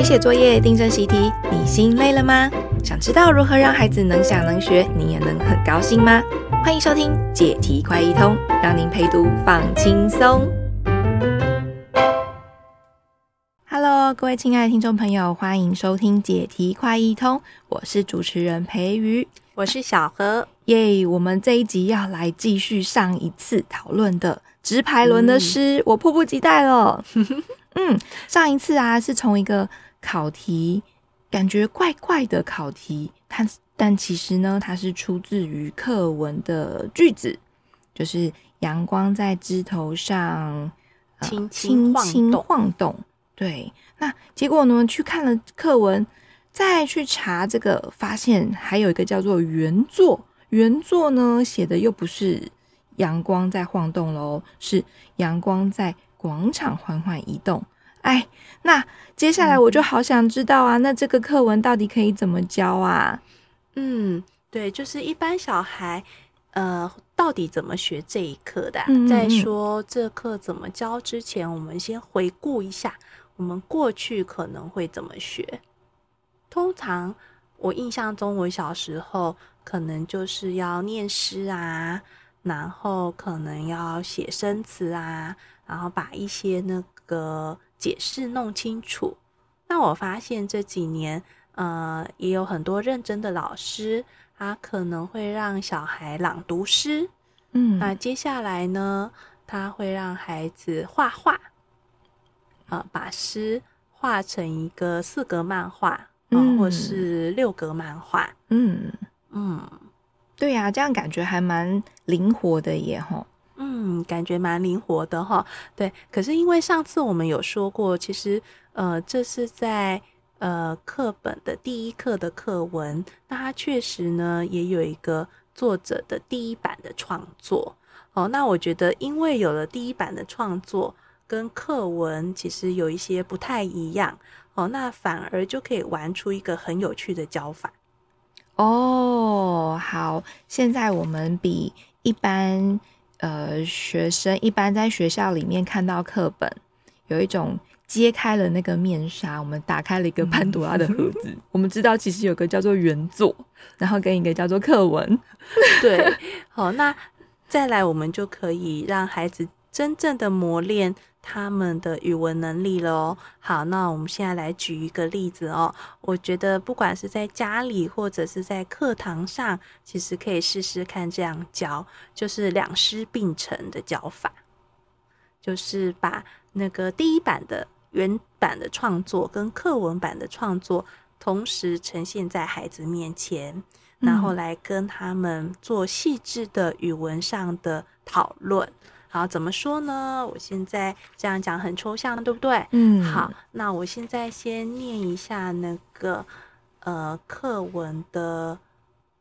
陪写作业、订正习题，你心累了吗？想知道如何让孩子能想能学，你也能很高兴吗？欢迎收听解题快一通，让您陪读放轻松。Hello，各位亲爱的听众朋友，欢迎收听解题快一通，我是主持人培瑜，我是小何，耶！Yeah, 我们这一集要来继续上一次讨论的直排轮的诗，嗯、我迫不及待了。嗯，上一次啊是从一个考题，感觉怪怪的考题，它但其实呢，它是出自于课文的句子，就是阳光在枝头上轻轻轻轻晃动。对，那结果呢，去看了课文，再去查这个，发现还有一个叫做原作，原作呢写的又不是阳光在晃动喽，是阳光在。广场缓缓移动，哎，那接下来我就好想知道啊，嗯、那这个课文到底可以怎么教啊？嗯，对，就是一般小孩，呃，到底怎么学这一课的、啊？嗯嗯嗯，在说这课怎么教之前，我们先回顾一下我们过去可能会怎么学。通常我印象中，我小时候可能就是要念诗啊，然后可能要写生词啊。然后把一些那个解释弄清楚。那我发现这几年，呃，也有很多认真的老师，他可能会让小孩朗读诗。嗯，那接下来呢，他会让孩子画画，啊，把诗画成一个四格漫画，嗯，或是六格漫画。嗯嗯，对呀，这样感觉还蛮灵活的耶，吼。嗯，感觉蛮灵活的哈。对，可是因为上次我们有说过，其实呃，这是在呃课本的第一课的课文，那它确实呢也有一个作者的第一版的创作哦。那我觉得，因为有了第一版的创作，跟课文其实有一些不太一样哦，那反而就可以玩出一个很有趣的教法。哦，好，现在我们比一般。呃，学生一般在学校里面看到课本，有一种揭开了那个面纱，我们打开了一个潘多拉的盒子。嗯、我们知道其实有个叫做原作，然后跟一个叫做课文。对，好，那再来我们就可以让孩子真正的磨练。他们的语文能力了哦。好，那我们现在来举一个例子哦。我觉得不管是在家里或者是在课堂上，其实可以试试看这样教，就是两师并成的教法，就是把那个第一版的原版的创作跟课文版的创作同时呈现在孩子面前，然后来跟他们做细致的语文上的讨论。好，怎么说呢？我现在这样讲很抽象，对不对？嗯。好，那我现在先念一下那个呃课文的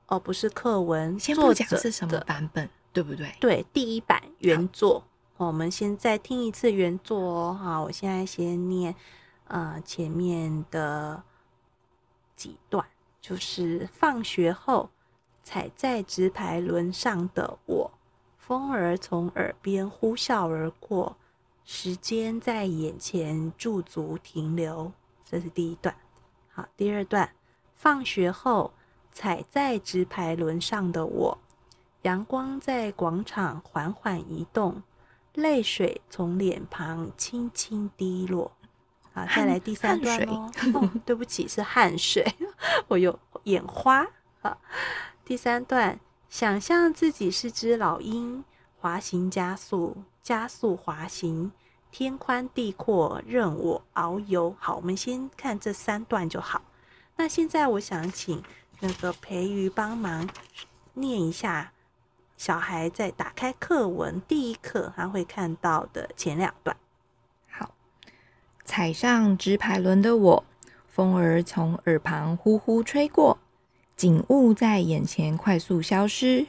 哦，不是课文，先不讲是什么版本，对不对？对，第一版原作。好我们先再听一次原作哦。好，我现在先念呃前面的几段，就是放学后踩在直排轮上的我。风儿从耳边呼啸而过，时间在眼前驻足停留。这是第一段。好，第二段。放学后，踩在直排轮上的我，阳光在广场缓缓移动，泪水从脸庞轻轻滴落。好，再来第三段哦。哦，对不起，是汗水，我有眼花。好，第三段。想象自己是只老鹰，滑行加速，加速滑行，天宽地阔，任我遨游。好，我们先看这三段就好。那现在我想请那个培瑜帮忙念一下，小孩在打开课文第一课他会看到的前两段。好，踩上直排轮的我，风儿从耳旁呼呼吹过。景物在眼前快速消失，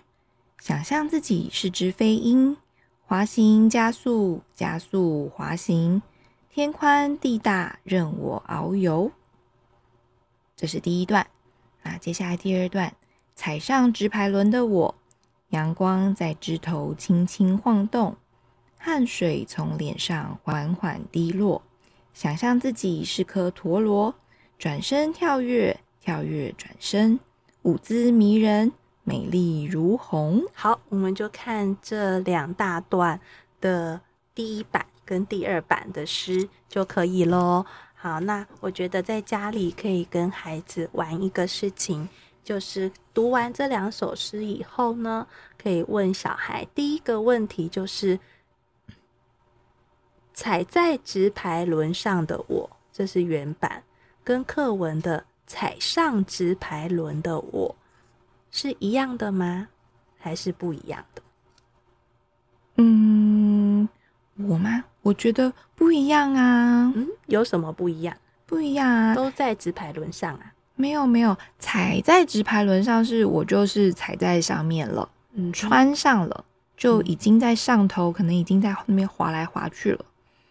想象自己是只飞鹰，滑行加速，加速滑行，天宽地大，任我遨游。这是第一段。那接下来第二段，踩上直排轮的我，阳光在枝头轻轻晃动，汗水从脸上缓缓滴落，想象自己是颗陀螺，转身跳跃，跳跃转身，舞姿迷人，美丽如虹。好，我们就看这两大段的第一版跟第二版的诗就可以喽。好，那我觉得在家里可以跟孩子玩一个事情。就是读完这两首诗以后呢，可以问小孩第一个问题，就是踩在直排轮上的我，这是原版，跟课文的踩上直排轮的我是一样的吗？还是不一样的？嗯，我吗？我觉得不一样啊。嗯，有什么不一样？不一样啊，都在直排轮上啊。没有没有，踩在直排轮上是我就是踩在上面了，嗯，穿上了就已经在上头，嗯、可能已经在那边滑来滑去了。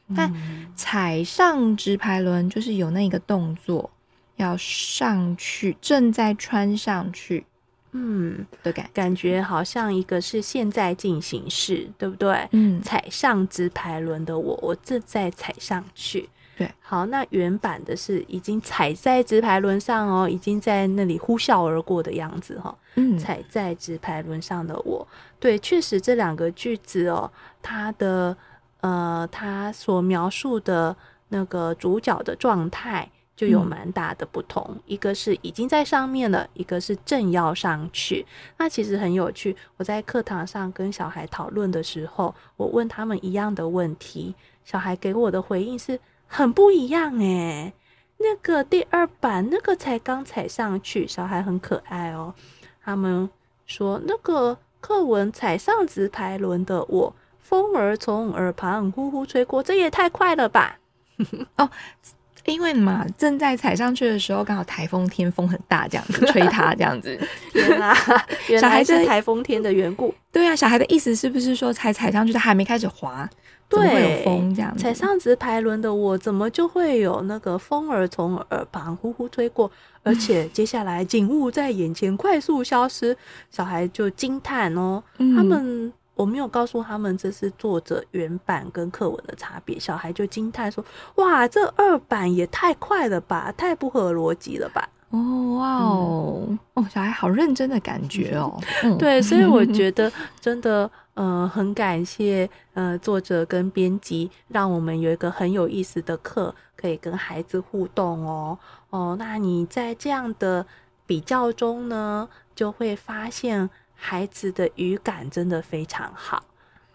嗯、但踩上直排轮就是有那个动作要上去，正在穿上去，嗯的感感觉好像一个是现在进行式，对不对？嗯，踩上直排轮的我，我正在踩上去。对，好，那原版的是已经踩在直排轮上哦，已经在那里呼啸而过的样子哈、哦。嗯，踩在直排轮上的我，对，确实这两个句子哦，它的呃，它所描述的那个主角的状态就有蛮大的不同，嗯、一个是已经在上面了，一个是正要上去。那其实很有趣，我在课堂上跟小孩讨论的时候，我问他们一样的问题，小孩给我的回应是。很不一样诶，那个第二版那个才刚踩上去，小孩很可爱哦。他们说那个课文踩上直排轮的我，风儿从耳旁呼呼吹过，这也太快了吧？哦，因为嘛，正在踩上去的时候，刚好台风天风很大，这样子吹它，这样子。原来 原来是台风天的缘故。对啊，小孩的意思是不是说才踩上去，他还没开始滑？对，会有风这样子，踩上直排轮的我，怎么就会有那个风儿从耳旁呼呼吹过？而且接下来景物在眼前快速消失，小孩就惊叹哦。嗯、他们我没有告诉他们这是作者原版跟课文的差别，小孩就惊叹说：“哇，这二版也太快了吧，太不合逻辑了吧？”哦哇哦、嗯、哦，小孩好认真的感觉哦。嗯、对，所以我觉得 真的。呃，很感谢呃作者跟编辑，让我们有一个很有意思的课，可以跟孩子互动哦。哦，那你在这样的比较中呢，就会发现孩子的语感真的非常好。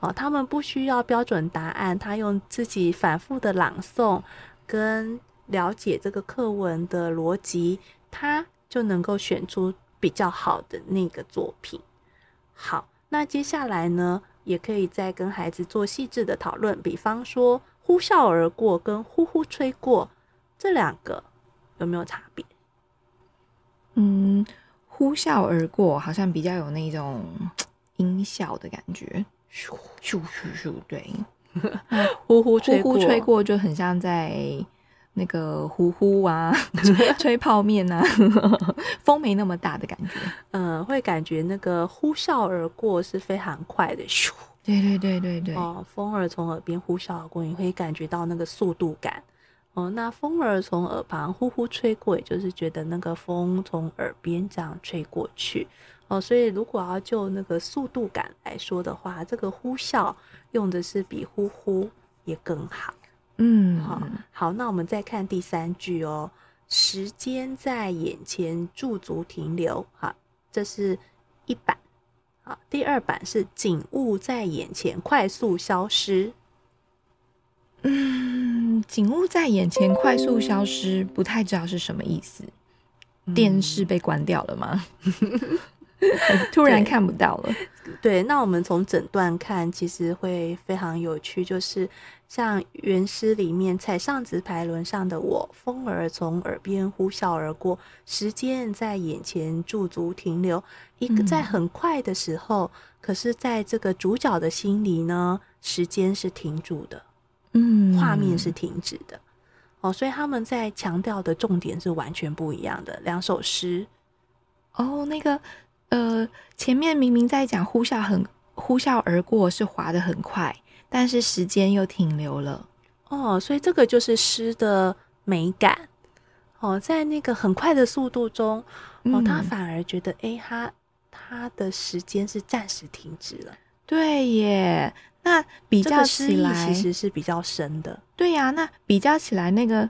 哦，他们不需要标准答案，他用自己反复的朗诵跟了解这个课文的逻辑，他就能够选出比较好的那个作品。好。那接下来呢，也可以再跟孩子做细致的讨论，比方说“呼啸而过”跟“呼呼吹过”这两个有没有差别？嗯，“呼啸而过”好像比较有那种音效的感觉，咻咻咻咻，对，“ 呼呼吹呼呼吹过”就很像在。那个呼呼啊，吹泡面啊，风没那么大的感觉，嗯，会感觉那个呼啸而过是非常快的，咻，对对对对对，哦，风儿从耳边呼啸而过，你会感觉到那个速度感，哦，那风儿从耳旁呼呼吹过，也就是觉得那个风从耳边这样吹过去，哦，所以如果要就那个速度感来说的话，这个呼啸用的是比呼呼也更好。嗯，好，好，那我们再看第三句哦。时间在眼前驻足停留，好，这是一版。好，第二版是景物在眼前快速消失。嗯，景物在眼前快速消失，不太知道是什么意思。嗯、电视被关掉了吗？突然看不到了。对，那我们从整段看，其实会非常有趣。就是像原诗里面，踩上直排轮上的我，风儿从耳边呼啸而过，时间在眼前驻足停留。一个在很快的时候，嗯、可是在这个主角的心里呢，时间是停住的，嗯，画面是停止的。哦，所以他们在强调的重点是完全不一样的两首诗。哦，那个。呃，前面明明在讲呼啸很呼啸而过，是滑得很快，但是时间又停留了。哦，所以这个就是诗的美感哦，在那个很快的速度中，哦，他反而觉得，哎、嗯，他他的时间是暂时停止了。对耶，那比较起来其实是比较深的。对呀，那比较起来，那个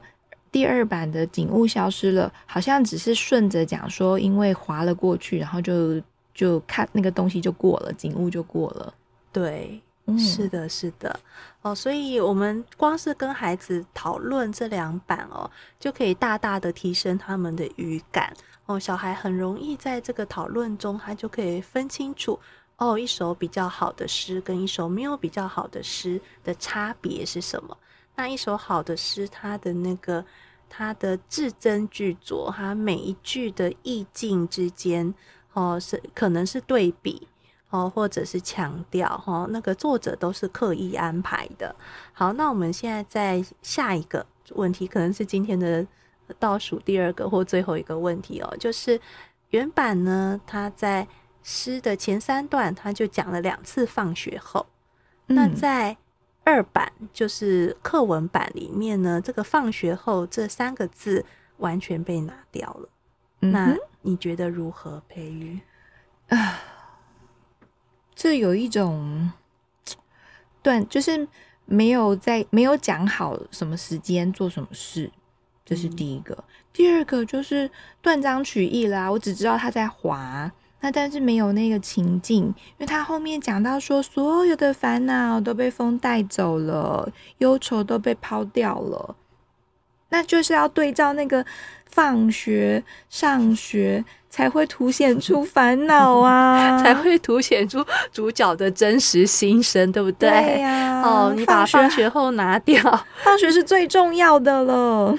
第二版的景物消失了，好像只是顺着讲说，因为滑了过去，然后就就看那个东西就过了，景物就过了。对。是的，是的，哦，所以我们光是跟孩子讨论这两版哦，就可以大大的提升他们的语感哦。小孩很容易在这个讨论中，他就可以分清楚哦，一首比较好的诗跟一首没有比较好的诗的差别是什么。那一首好的诗，它的那个它的字斟句酌，它每一句的意境之间哦，是可能是对比。哦，或者是强调哈，那个作者都是刻意安排的。好，那我们现在在下一个问题，可能是今天的倒数第二个或最后一个问题哦，就是原版呢，它在诗的前三段他就讲了两次放学后，嗯、那在二版就是课文版里面呢，这个放学后这三个字完全被拿掉了。嗯、那你觉得如何，培育？啊？这有一种断，就是没有在没有讲好什么时间做什么事，这是第一个。嗯、第二个就是断章取义啦，我只知道他在滑，那但是没有那个情境，因为他后面讲到说，所有的烦恼都被风带走了，忧愁都被抛掉了，那就是要对照那个放学上学。才会凸显出烦恼啊，才会凸显出主角的真实心声，对不对？对呀、啊。哦，你把放学后拿掉，放学是最重要的了。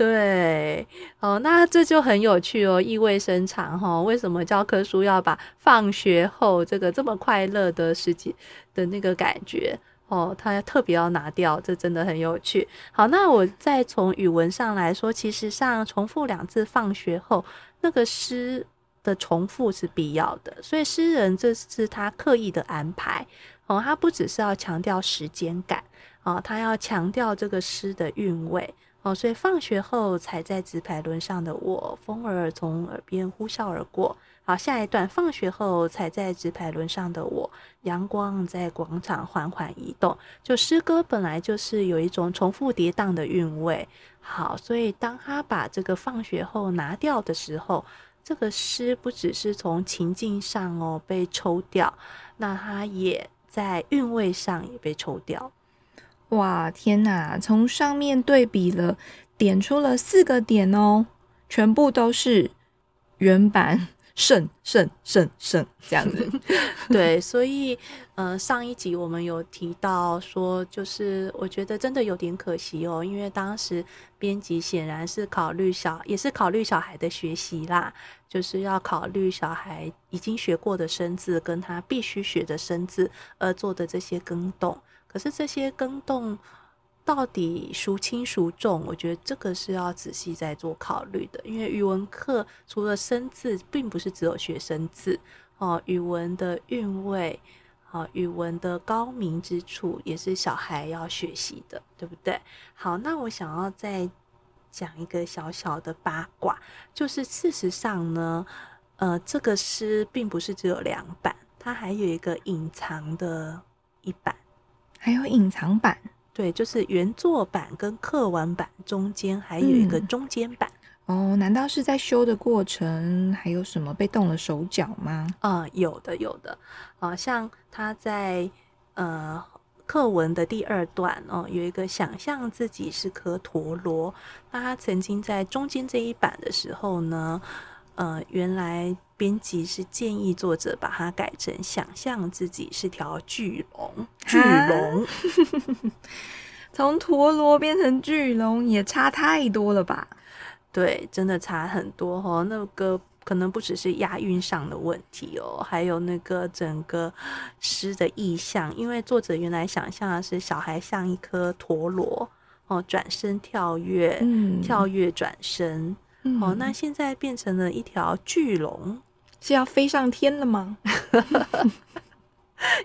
对，哦，那这就很有趣哦，意味深长哈、为什么教科书要把放学后这个这么快乐的时节的那个感觉哦，他特别要拿掉？这真的很有趣。好，那我再从语文上来说，其实上重复两次“放学后”。那个诗的重复是必要的，所以诗人这是他刻意的安排哦，他不只是要强调时间感哦，他要强调这个诗的韵味哦，所以放学后踩在直排轮上的我，风儿从耳边呼啸而过。好，下一段，放学后踩在直排轮上的我，阳光在广场缓缓移动。就诗歌本来就是有一种重复叠宕的韵味。好，所以当他把这个放学后拿掉的时候，这个诗不只是从情境上哦被抽掉，那它也在韵味上也被抽掉。哇，天哪！从上面对比了，点出了四个点哦，全部都是原版。胜胜胜胜这样子 对，所以呃，上一集我们有提到说，就是我觉得真的有点可惜哦，因为当时编辑显然是考虑小，也是考虑小孩的学习啦，就是要考虑小孩已经学过的生字跟他必须学的生字而做的这些更动，可是这些更动。到底孰轻孰重？我觉得这个是要仔细再做考虑的。因为语文课除了生字，并不是只有学生字哦，语文的韵味，啊，语文的高明之处，也是小孩要学习的，对不对？好，那我想要再讲一个小小的八卦，就是事实上呢，呃，这个诗并不是只有两版，它还有一个隐藏的一版，还有隐藏版。对，就是原作版跟课文版中间还有一个中间版。嗯、哦，难道是在修的过程还有什么被动了手脚吗？啊、嗯，有的，有的。啊，像他在呃课文的第二段哦，有一个想象自己是颗陀螺。那他曾经在中间这一版的时候呢，呃，原来编辑是建议作者把它改成想象自己是条巨龙，巨龙。从陀螺变成巨龙也差太多了吧？对，真的差很多哦。那个可能不只是押韵上的问题哦，还有那个整个诗的意象，因为作者原来想象的是小孩像一颗陀螺哦，转身跳跃，嗯、跳跃转身、嗯、哦，那现在变成了一条巨龙，是要飞上天了吗？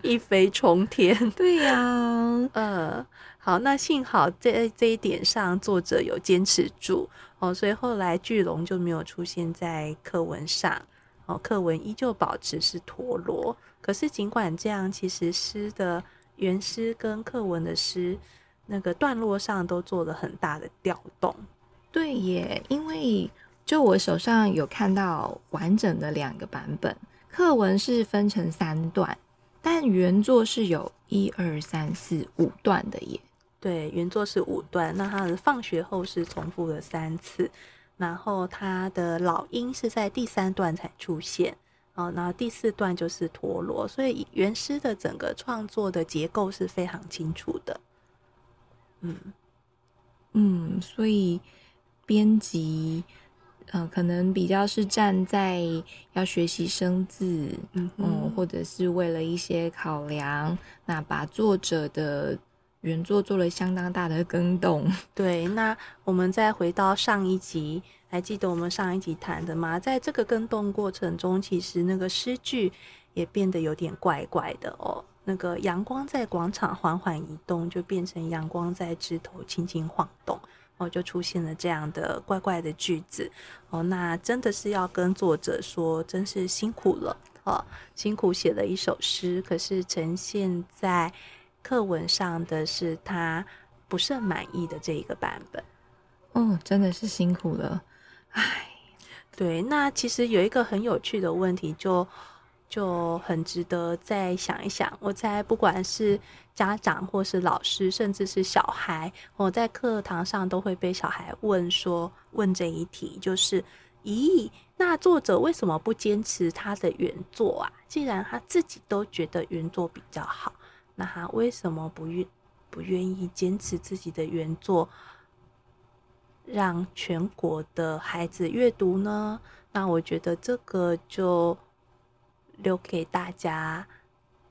一飞冲天，对呀、啊，呃。好，那幸好在这一点上作者有坚持住哦，所以后来巨龙就没有出现在课文上哦，课文依旧保持是陀螺。可是尽管这样，其实诗的原诗跟课文的诗那个段落上都做了很大的调动。对耶，因为就我手上有看到完整的两个版本，课文是分成三段，但原作是有一二三四五段的耶。对，原作是五段，那他的放学后是重复了三次，然后他的老鹰是在第三段才出现，哦，然后第四段就是陀螺，所以原诗的整个创作的结构是非常清楚的。嗯嗯，所以编辑，呃，可能比较是站在要学习生字，嗯，嗯，或者是为了一些考量，那把作者的。原作做了相当大的更动，对。那我们再回到上一集，还记得我们上一集谈的吗？在这个更动过程中，其实那个诗句也变得有点怪怪的哦。那个阳光在广场缓缓移动，就变成阳光在枝头轻轻晃动，哦，就出现了这样的怪怪的句子哦。那真的是要跟作者说，真是辛苦了哦，辛苦写了一首诗，可是呈现在。课文上的是他不是很满意的这一个版本，哦，真的是辛苦了，唉，对，那其实有一个很有趣的问题就，就就很值得再想一想。我猜，不管是家长或是老师，甚至是小孩，我在课堂上都会被小孩问说，问这一题，就是，咦，那作者为什么不坚持他的原作啊？既然他自己都觉得原作比较好。那他为什么不愿不愿意坚持自己的原作，让全国的孩子阅读呢？那我觉得这个就留给大家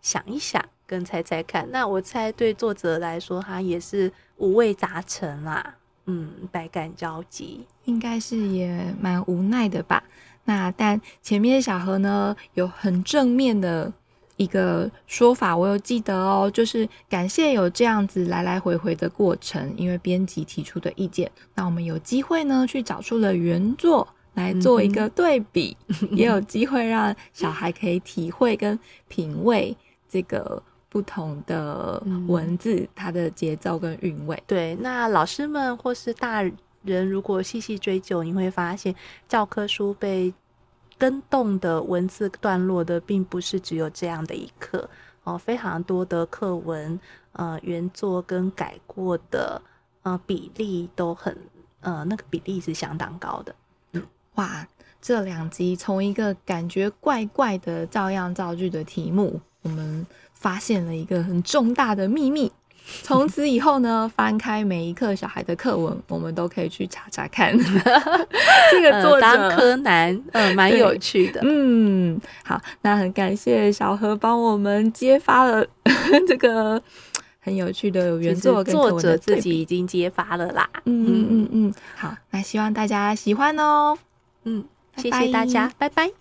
想一想，跟猜猜看。那我猜对作者来说，他也是五味杂陈啦，嗯，百感交集，应该是也蛮无奈的吧。那但前面小何呢，有很正面的。一个说法，我有记得哦，就是感谢有这样子来来回回的过程，因为编辑提出的意见，那我们有机会呢去找出了原作来做一个对比，嗯、也有机会让小孩可以体会跟品味这个不同的文字，嗯、它的节奏跟韵味。对，那老师们或是大人，如果细细追究，你会发现教科书被。跟动的文字段落的，并不是只有这样的一课哦，非常多的课文，呃，原作跟改过的，呃，比例都很，呃，那个比例是相当高的。哇，这两集从一个感觉怪怪的照样造句的题目，我们发现了一个很重大的秘密。从此以后呢，翻开每一课小孩的课文，我们都可以去查查看。这个作者、呃、当柯南，嗯、呃，蛮有趣的。嗯，好，那很感谢小何帮我们揭发了 这个很有趣的原作跟作者自己已经揭发了啦。嗯嗯嗯嗯，好，那希望大家喜欢哦。嗯，谢谢大家，拜拜。